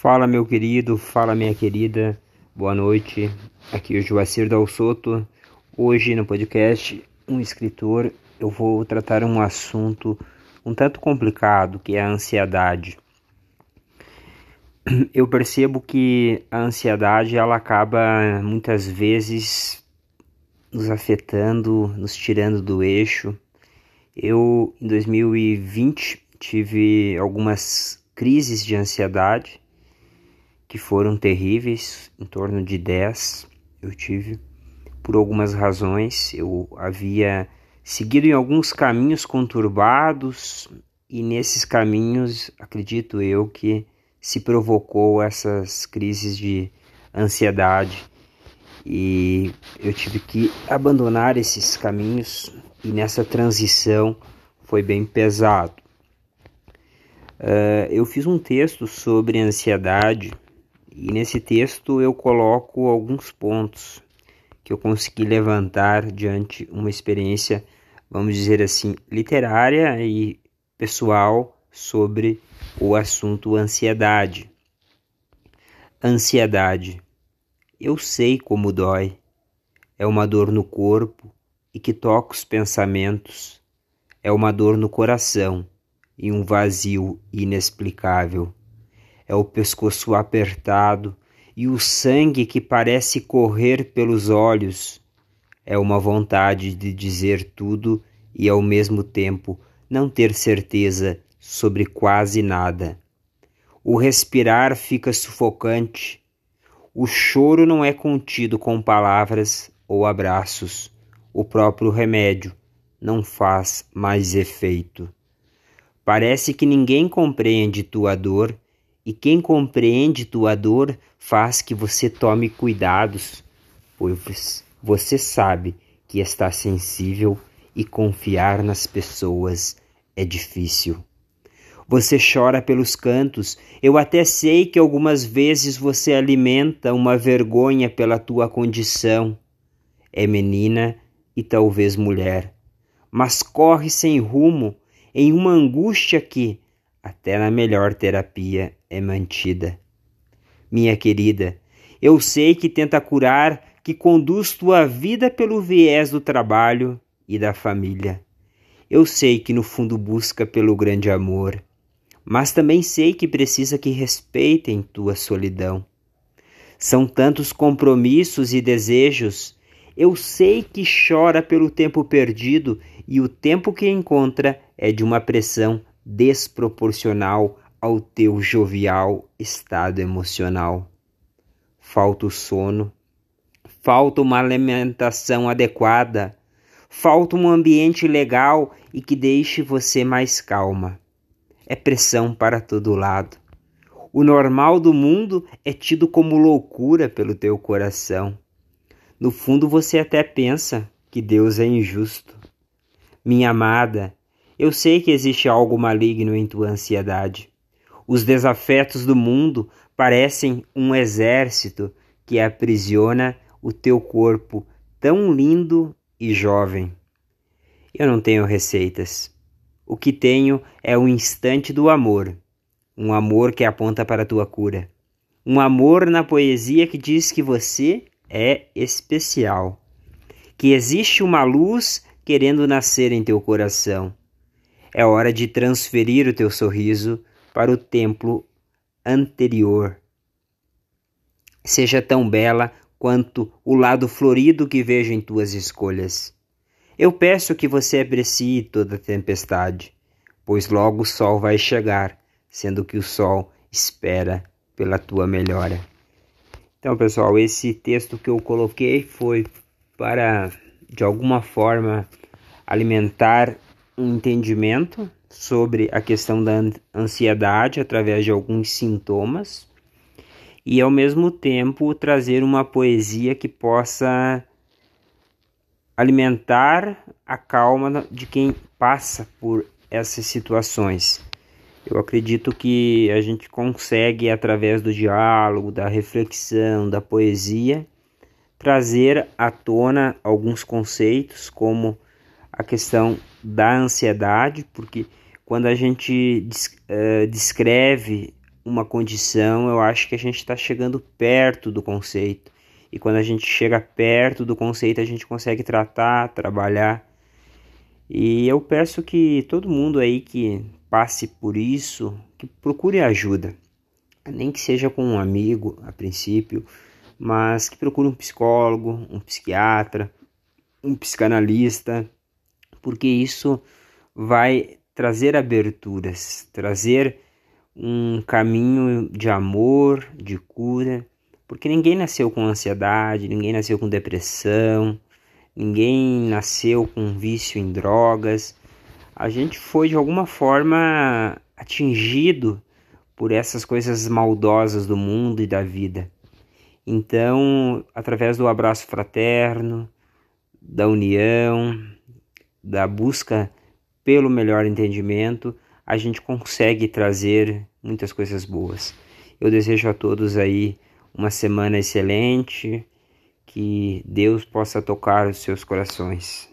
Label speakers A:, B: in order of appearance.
A: Fala meu querido, fala minha querida, boa noite. Aqui é o Joacir Dal Soto. Hoje no podcast Um Escritor eu vou tratar um assunto um tanto complicado que é a ansiedade. Eu percebo que a ansiedade ela acaba muitas vezes nos afetando, nos tirando do eixo. Eu em 2020 tive algumas crises de ansiedade que foram terríveis, em torno de 10 eu tive, por algumas razões. Eu havia seguido em alguns caminhos conturbados e nesses caminhos, acredito eu, que se provocou essas crises de ansiedade e eu tive que abandonar esses caminhos e nessa transição foi bem pesado. Uh, eu fiz um texto sobre ansiedade e nesse texto eu coloco alguns pontos que eu consegui levantar diante uma experiência, vamos dizer assim, literária e pessoal sobre o assunto ansiedade. Ansiedade. Eu sei como dói. É uma dor no corpo e que toca os pensamentos. É uma dor no coração e um vazio inexplicável é o pescoço apertado e o sangue que parece correr pelos olhos. É uma vontade de dizer tudo e ao mesmo tempo não ter certeza sobre quase nada. O respirar fica sufocante. O choro não é contido com palavras ou abraços. O próprio remédio não faz mais efeito. Parece que ninguém compreende tua dor e quem compreende tua dor faz que você tome cuidados, pois você sabe que está sensível e confiar nas pessoas é difícil. Você chora pelos cantos. Eu até sei que algumas vezes você alimenta uma vergonha pela tua condição. É menina e talvez mulher, mas corre sem rumo em uma angústia que, até na melhor terapia, é mantida. Minha querida, eu sei que tenta curar, que conduz tua vida pelo viés do trabalho e da família. Eu sei que no fundo busca pelo grande amor, mas também sei que precisa que respeitem tua solidão. São tantos compromissos e desejos. Eu sei que chora pelo tempo perdido e o tempo que encontra é de uma pressão desproporcional ao teu jovial estado emocional. Falta o sono, falta uma alimentação adequada, falta um ambiente legal e que deixe você mais calma. É pressão para todo lado. O normal do mundo é tido como loucura pelo teu coração. No fundo você até pensa que Deus é injusto. Minha amada, eu sei que existe algo maligno em tua ansiedade. Os desafetos do mundo parecem um exército que aprisiona o teu corpo tão lindo e jovem. Eu não tenho receitas. O que tenho é o instante do amor, um amor que aponta para a tua cura, um amor na poesia que diz que você é especial, que existe uma luz querendo nascer em teu coração. É hora de transferir o teu sorriso para o templo anterior. Seja tão bela quanto o lado florido que vejo em tuas escolhas. Eu peço que você aprecie toda tempestade, pois logo o sol vai chegar, sendo que o sol espera pela tua melhora. Então, pessoal, esse texto que eu coloquei foi para, de alguma forma, alimentar entendimento sobre a questão da ansiedade através de alguns sintomas e ao mesmo tempo trazer uma poesia que possa alimentar a calma de quem passa por essas situações. Eu acredito que a gente consegue, através do diálogo, da reflexão, da poesia, trazer à tona alguns conceitos, como a questão da ansiedade, porque quando a gente uh, descreve uma condição, eu acho que a gente está chegando perto do conceito. E quando a gente chega perto do conceito, a gente consegue tratar, trabalhar. E eu peço que todo mundo aí que passe por isso, que procure ajuda. Nem que seja com um amigo a princípio, mas que procure um psicólogo, um psiquiatra, um psicanalista, porque isso vai trazer aberturas, trazer um caminho de amor, de cura, porque ninguém nasceu com ansiedade, ninguém nasceu com depressão, ninguém nasceu com vício em drogas. A gente foi de alguma forma atingido por essas coisas maldosas do mundo e da vida. Então, através do abraço fraterno, da união, da busca pelo melhor entendimento, a gente consegue trazer muitas coisas boas. Eu desejo a todos aí uma semana excelente, que Deus possa tocar os seus corações.